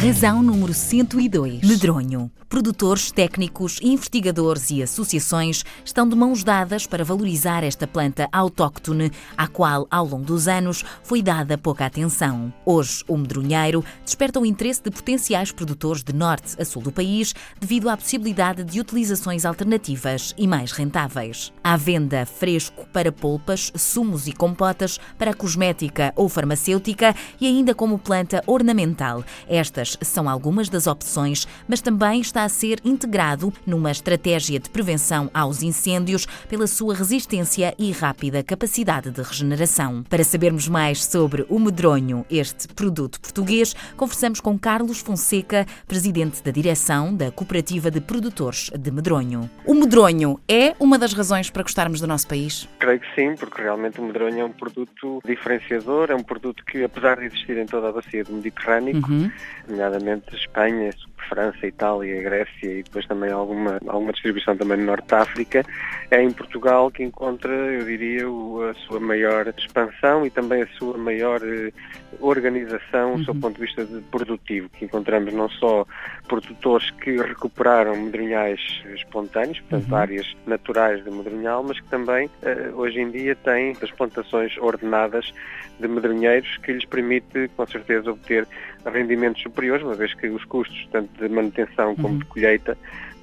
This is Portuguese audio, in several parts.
Razão número 102. Medronho. Produtores, técnicos, investigadores e associações estão de mãos dadas para valorizar esta planta autóctone, à qual, ao longo dos anos, foi dada pouca atenção. Hoje, o medronheiro desperta o interesse de potenciais produtores de norte a sul do país devido à possibilidade de utilizações alternativas e mais rentáveis. À venda fresco para polpas, sumos e compotas, para cosmética ou farmacêutica e ainda como planta ornamental. Estas são algumas das opções, mas também está a ser integrado numa estratégia de prevenção aos incêndios pela sua resistência e rápida capacidade de regeneração. Para sabermos mais sobre o medronho, este produto português, conversamos com Carlos Fonseca, presidente da direção da Cooperativa de Produtores de Medronho. O medronho é uma das razões para gostarmos do nosso país? Creio que sim, porque realmente o medronho é um produto diferenciador, é um produto que, apesar de existir em toda a bacia do Mediterrâneo, uhum. Nomeadamente Espanha, França, Itália, Grécia e depois também alguma, alguma distribuição também no Norte da África, é em Portugal que encontra, eu diria, a sua maior expansão e também a sua maior eh, organização, uhum. do seu ponto de vista de produtivo, que encontramos não só produtores que recuperaram medronhais espontâneos, portanto uhum. áreas naturais de medronhal, mas que também eh, hoje em dia têm as plantações ordenadas de medronheiros que lhes permite, com certeza, obter rendimentos superiores, uma vez que os custos, tanto de manutenção como uhum. de colheita,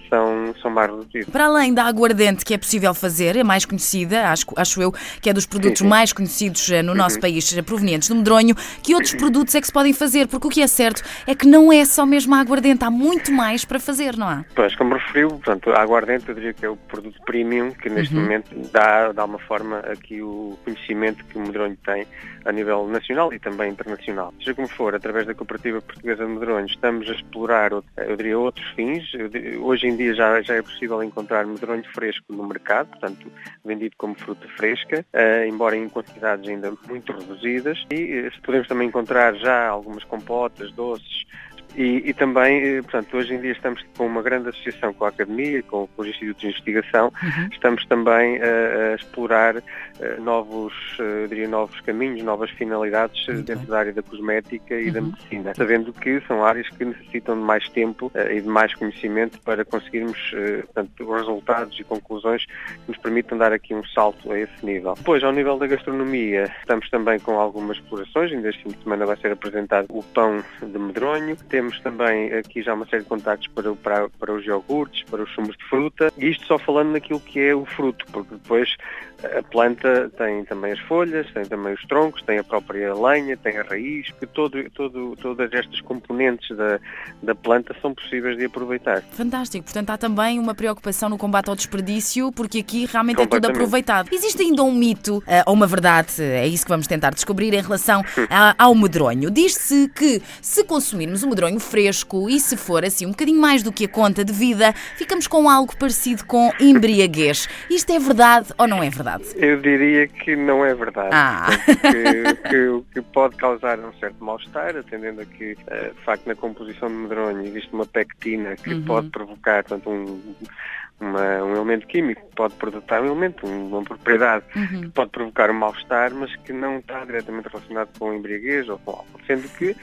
são, são mais reduzidos. Para além da aguardente que é possível fazer, é mais conhecida, acho, acho eu, que é dos produtos sim, sim. mais conhecidos eh, no uhum. nosso país, eh, provenientes do medronho, que outros uhum. produtos é que se podem fazer? Porque o que é certo é que não é só mesmo a aguardente, há muito mais para fazer, não há? Pois, como referiu, portanto, a aguardente eu diria que é o produto premium que neste uhum. momento dá, dá uma forma aqui o conhecimento que o medronho tem a nível nacional e também internacional. Seja como for, através da Cooperativa Portuguesa de Medronho, estamos a explorar, eu diria, outros fins. Hoje em dia já, já é possível encontrar medronho fresco no mercado, portanto, vendido como fruta fresca, uh, embora em quantidades ainda muito reduzidas. E uh, podemos também encontrar já algumas compotas, doces, e, e, também, eh, portanto, hoje em dia estamos com uma grande associação com a Academia, com, com os institutos de investigação, uhum. estamos também a, a explorar uh, novos, uh, diria, novos caminhos, novas finalidades uhum. dentro da área da cosmética e uhum. da medicina, sabendo que são áreas que necessitam de mais tempo e de mais conhecimento para conseguirmos, portanto, resultados e conclusões que nos permitam dar aqui um salto a esse nível. Depois, ao nível da gastronomia, estamos também com algumas explorações, ainda este fim de semana vai ser apresentado o pão de medronho, temos temos também aqui já uma série de contactos para, para, para os iogurtes, para os sumos de fruta, e isto só falando naquilo que é o fruto, porque depois a planta tem também as folhas, tem também os troncos, tem a própria lenha, tem a raiz, que todo, todo, todas estas componentes da, da planta são possíveis de aproveitar. Fantástico, portanto há também uma preocupação no combate ao desperdício, porque aqui realmente é tudo aproveitado. Existe ainda um mito, eh, ou uma verdade, é isso que vamos tentar descobrir em relação ao medronho. Diz-se que se consumirmos o medronho fresco e se for assim um bocadinho mais do que a conta de vida, ficamos com algo parecido com embriaguez. Isto é verdade ou não é verdade? Eu diria que não é verdade. Ah. Que, que, que, pode causar um certo mal-estar, atendendo a que, uh, de facto, na composição de medronho existe uma pectina que uhum. pode provocar portanto, um, uma, um elemento químico que pode produzir um elemento, uma propriedade uhum. que pode provocar um mal-estar, mas que não está diretamente relacionado com embriaguez ou com álcool. Sendo que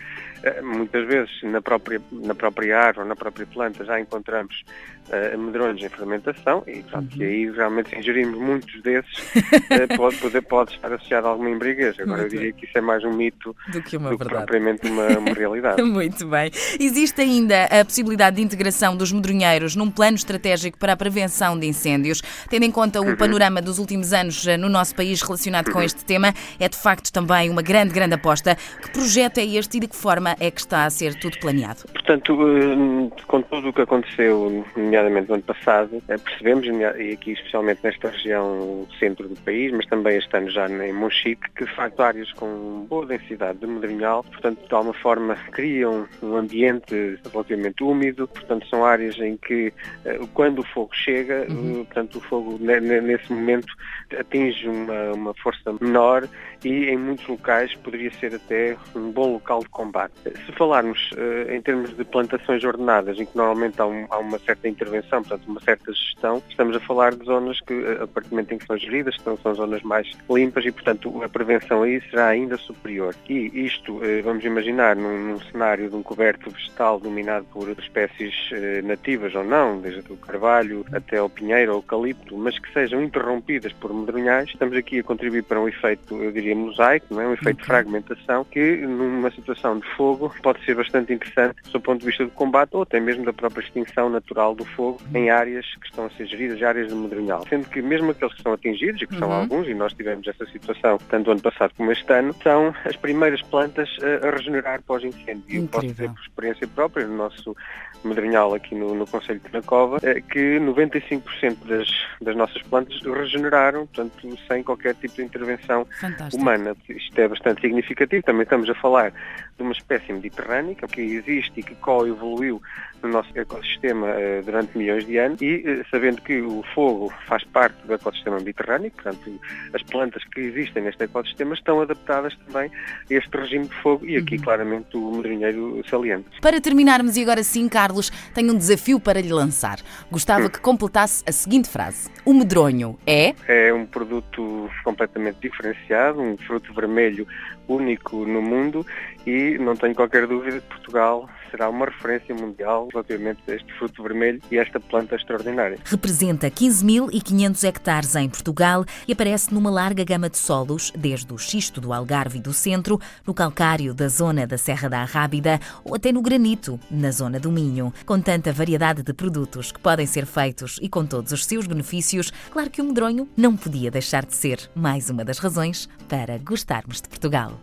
eh, muitas vezes na própria, na própria árvore, na própria planta, já encontramos uh, medrões em fermentação e, uhum. aí realmente se ingerimos muitos desses uh, pode, pode, pode estar associado a alguma embriaguez. Agora Muito eu diria que isso é mais um mito do que, uma do que propriamente uma, uma realidade. Muito bem. Existe ainda a possibilidade de integração dos medronheiros num plano estratégico para a prevenção de incêndios, tendo em conta o uhum. panorama dos últimos anos no nosso país relacionado uhum. com este tema, é de facto também uma grande, grande aposta. Que projeto é este e de que forma é que está a ser tudo planeado? Portanto, eh, com tudo o que aconteceu, nomeadamente no ano passado, eh, percebemos, e aqui especialmente nesta região centro do país, mas também este ano já em Monchique, que de facto áreas com boa densidade de medrinhal, portanto, de alguma forma criam um ambiente relativamente úmido, portanto, são áreas em que, eh, quando o fogo chega, uhum. portanto o fogo nesse momento atinge uma, uma força menor e em muitos locais poderia ser até um bom local de combate. Se falarmos uh, em termos de plantações ordenadas, em que normalmente há, um, há, uma certa intervenção, portanto uma certa gestão, estamos a falar de zonas que, a partir do momento em que são geridas, são, são zonas mais limpas e, portanto, a prevenção aí será ainda superior. E isto, uh, vamos imaginar, num, num, cenário de um coberto vegetal dominado por espécies uh, nativas ou não, desde o carvalho até o pinheiro ou eucalipto, mas que sejam interrompidas por medronhais, estamos aqui a contribuir para um efeito, eu diria, mosaico, não é? um efeito de fragmentação, que numa situação de fogo pode ser bastante interessante do ponto de vista do combate ou até mesmo da própria extinção natural do fogo em áreas que estão a ser geridas, áreas de medronhal. Sendo que mesmo aqueles que são atingidos, e que são uhum. alguns, e nós tivemos essa situação tanto ano passado como este ano, são as primeiras plantas a, a regenerar pós-incêndio. E eu posso dizer por experiência própria, no nosso medronhal aqui no, no Conselho de Nacova, é que 95% das, das nossas plantas regeneraram, portanto, sem qualquer tipo de intervenção Fantástico. humana. Isto é bastante significativo. Também estamos a falar de uma espécie mediterrânica que existe e que coevoluiu no nosso ecossistema uh, durante milhões de anos e uh, sabendo que o fogo faz parte do ecossistema mediterrâneo, portanto, as plantas que existem neste ecossistema estão adaptadas também a este regime de fogo e aqui uhum. claramente o medronheiro saliente. Para terminarmos, e agora sim, Carlos, tenho um desafio para lhe lançar. Gostava hum. que completasse a seguinte frase. O medronho é? É um produto completamente diferenciado, um fruto vermelho único no mundo e não tenho qualquer dúvida que Portugal será uma referência mundial relativamente a este fruto vermelho e esta planta extraordinária. Representa 15.500 hectares em Portugal e aparece numa larga gama de solos, desde o xisto do Algarve e do Centro, no calcário da zona da Serra da Arrábida ou até no granito, na zona do Minho. Com tanta variedade de produtos que podem ser feitos e com todos os seus benefícios, claro que o medronho não podia deixar de ser mais uma das razões para gostarmos de Portugal.